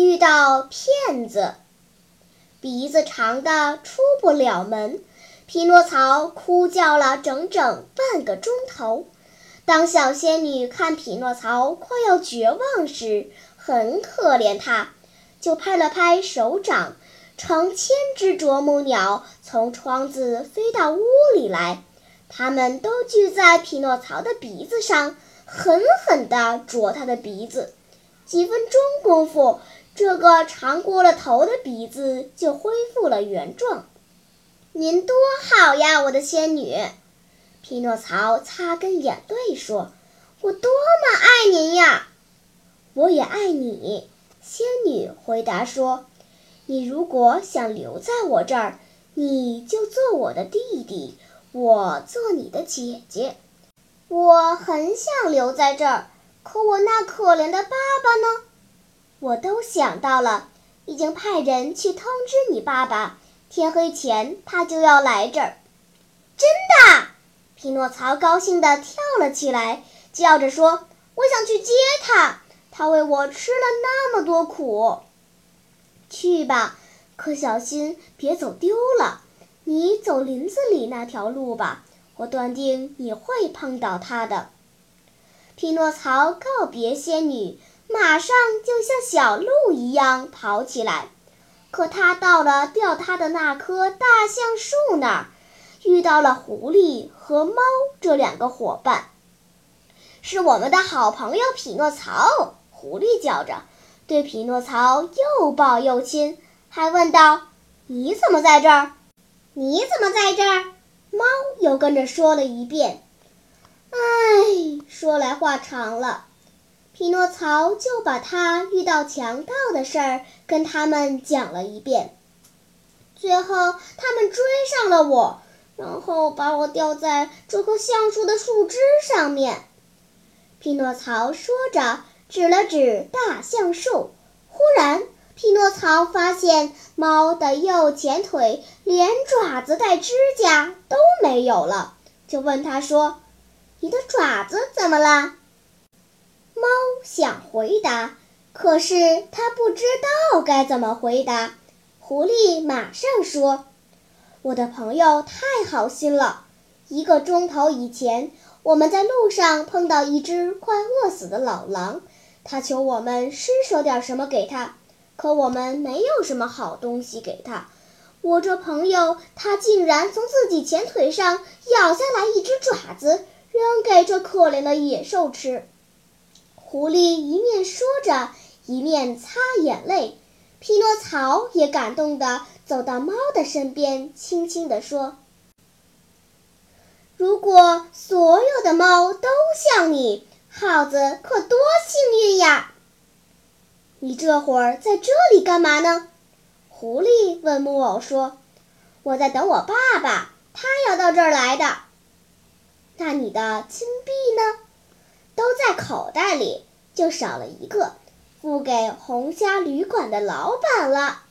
遇到骗子，鼻子长的出不了门。匹诺曹哭叫了整整半个钟头。当小仙女看匹诺曹快要绝望时，很可怜他，就拍了拍手掌，成千只啄木鸟从窗子飞到屋里来，它们都聚在匹诺曹的鼻子上，狠狠地啄他的鼻子。几分钟功夫，这个长过了头的鼻子就恢复了原状。您多好呀，我的仙女！匹诺曹擦干眼泪说：“我多么爱您呀！”我也爱你，仙女回答说：“你如果想留在我这儿，你就做我的弟弟，我做你的姐姐。我很想留在这儿。”可我那可怜的爸爸呢？我都想到了，已经派人去通知你爸爸，天黑前他就要来这儿。真的！匹诺曹高兴地跳了起来，叫着说：“我想去接他，他为我吃了那么多苦。”去吧，可小心别走丢了。你走林子里那条路吧，我断定你会碰到他的。匹诺曹告别仙女，马上就像小鹿一样跑起来。可他到了吊他的那棵大橡树那儿，遇到了狐狸和猫这两个伙伴。是我们的好朋友匹诺曹，狐狸叫着，对匹诺曹又抱又亲，还问道：“你怎么在这儿？你怎么在这儿？”猫又跟着说了一遍。唉，说来话长了。匹诺曹就把他遇到强盗的事儿跟他们讲了一遍。最后，他们追上了我，然后把我吊在这棵橡树的树枝上面。匹诺曹说着，指了指大橡树。忽然，匹诺曹发现猫的右前腿连爪子带指甲都没有了，就问他说。你的爪子怎么了？猫想回答，可是它不知道该怎么回答。狐狸马上说：“我的朋友太好心了。一个钟头以前，我们在路上碰到一只快饿死的老狼，他求我们施舍点什么给他，可我们没有什么好东西给他。我这朋友，他竟然从自己前腿上咬下来一只爪子。”扔给这可怜的野兽吃。狐狸一面说着，一面擦眼泪。匹诺曹也感动的走到猫的身边，轻轻地说：“如果所有的猫都像你，耗子可多幸运呀！”你这会儿在这里干嘛呢？狐狸问木偶说：“我在等我爸爸，他要到这儿来的。”那你的金币呢？都在口袋里，就少了一个，付给红虾旅馆的老板了。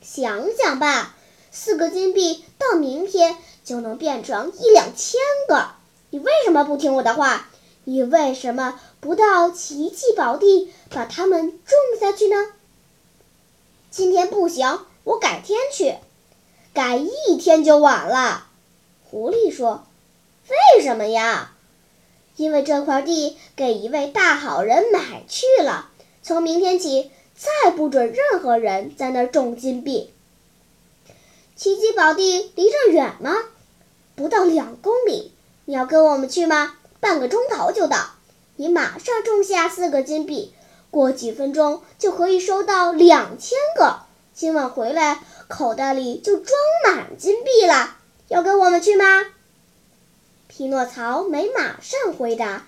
想想吧，四个金币到明天就能变成一两千个。你为什么不听我的话？你为什么不到奇迹宝地把它们种下去呢？今天不行，我改天去。改一天就晚了。狐狸说。为什么呀？因为这块地给一位大好人买去了，从明天起再不准任何人在那儿种金币。奇迹宝地离这远吗？不到两公里。你要跟我们去吗？半个钟头就到。你马上种下四个金币，过几分钟就可以收到两千个。今晚回来口袋里就装满金币了。要跟我们去吗？匹诺曹没马上回答，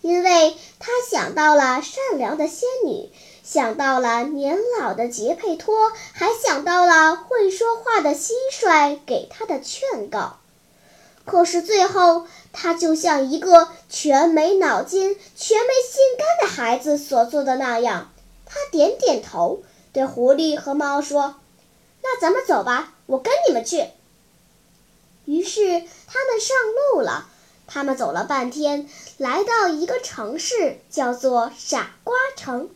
因为他想到了善良的仙女，想到了年老的杰佩托，还想到了会说话的蟋蟀给他的劝告。可是最后，他就像一个全没脑筋、全没心肝的孩子所做的那样，他点点头，对狐狸和猫说：“那咱们走吧，我跟你们去。”于是他们上路了。他们走了半天，来到一个城市，叫做傻瓜城。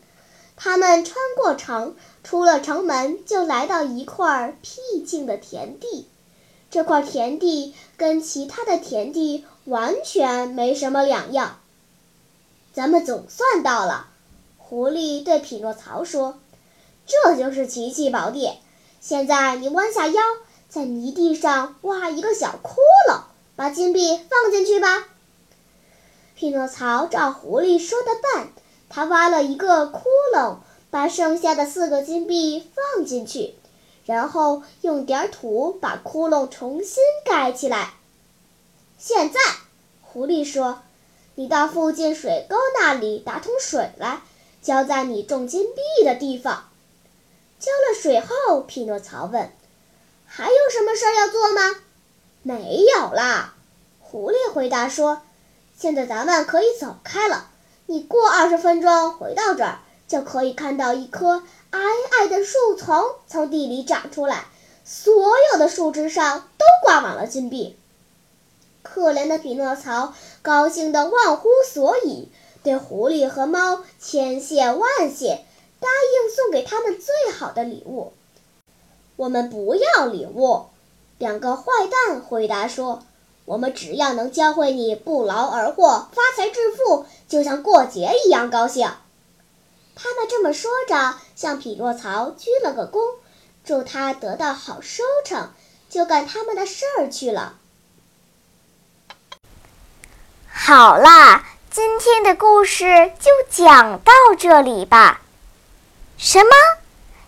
他们穿过城，出了城门，就来到一块僻静的田地。这块田地跟其他的田地完全没什么两样。咱们总算到了，狐狸对匹诺曹说：“这就是奇迹宝地。现在你弯下腰，在泥地上挖一个小窟窿，把金币放进去吧。”匹诺曹照狐狸说的办，他挖了一个窟窿，把剩下的四个金币放进去。然后用点土把窟窿重新盖起来。现在，狐狸说：“你到附近水沟那里打桶水来，浇在你种金币的地方。”浇了水后，匹诺曹问：“还有什么事儿要做吗？”“没有啦。”狐狸回答说：“现在咱们可以走开了。你过二十分钟回到这儿，就可以看到一棵。”矮矮的树丛从地里长出来，所有的树枝上都挂满了金币。可怜的匹诺曹高兴得忘乎所以，对狐狸和猫千谢万谢，答应送给他们最好的礼物。我们不要礼物，两个坏蛋回答说：“我们只要能教会你不劳而获、发财致富，就像过节一样高兴。”他们这么说着，向匹诺曹鞠了个躬，祝他得到好收成，就干他们的事儿去了。好啦，今天的故事就讲到这里吧。什么？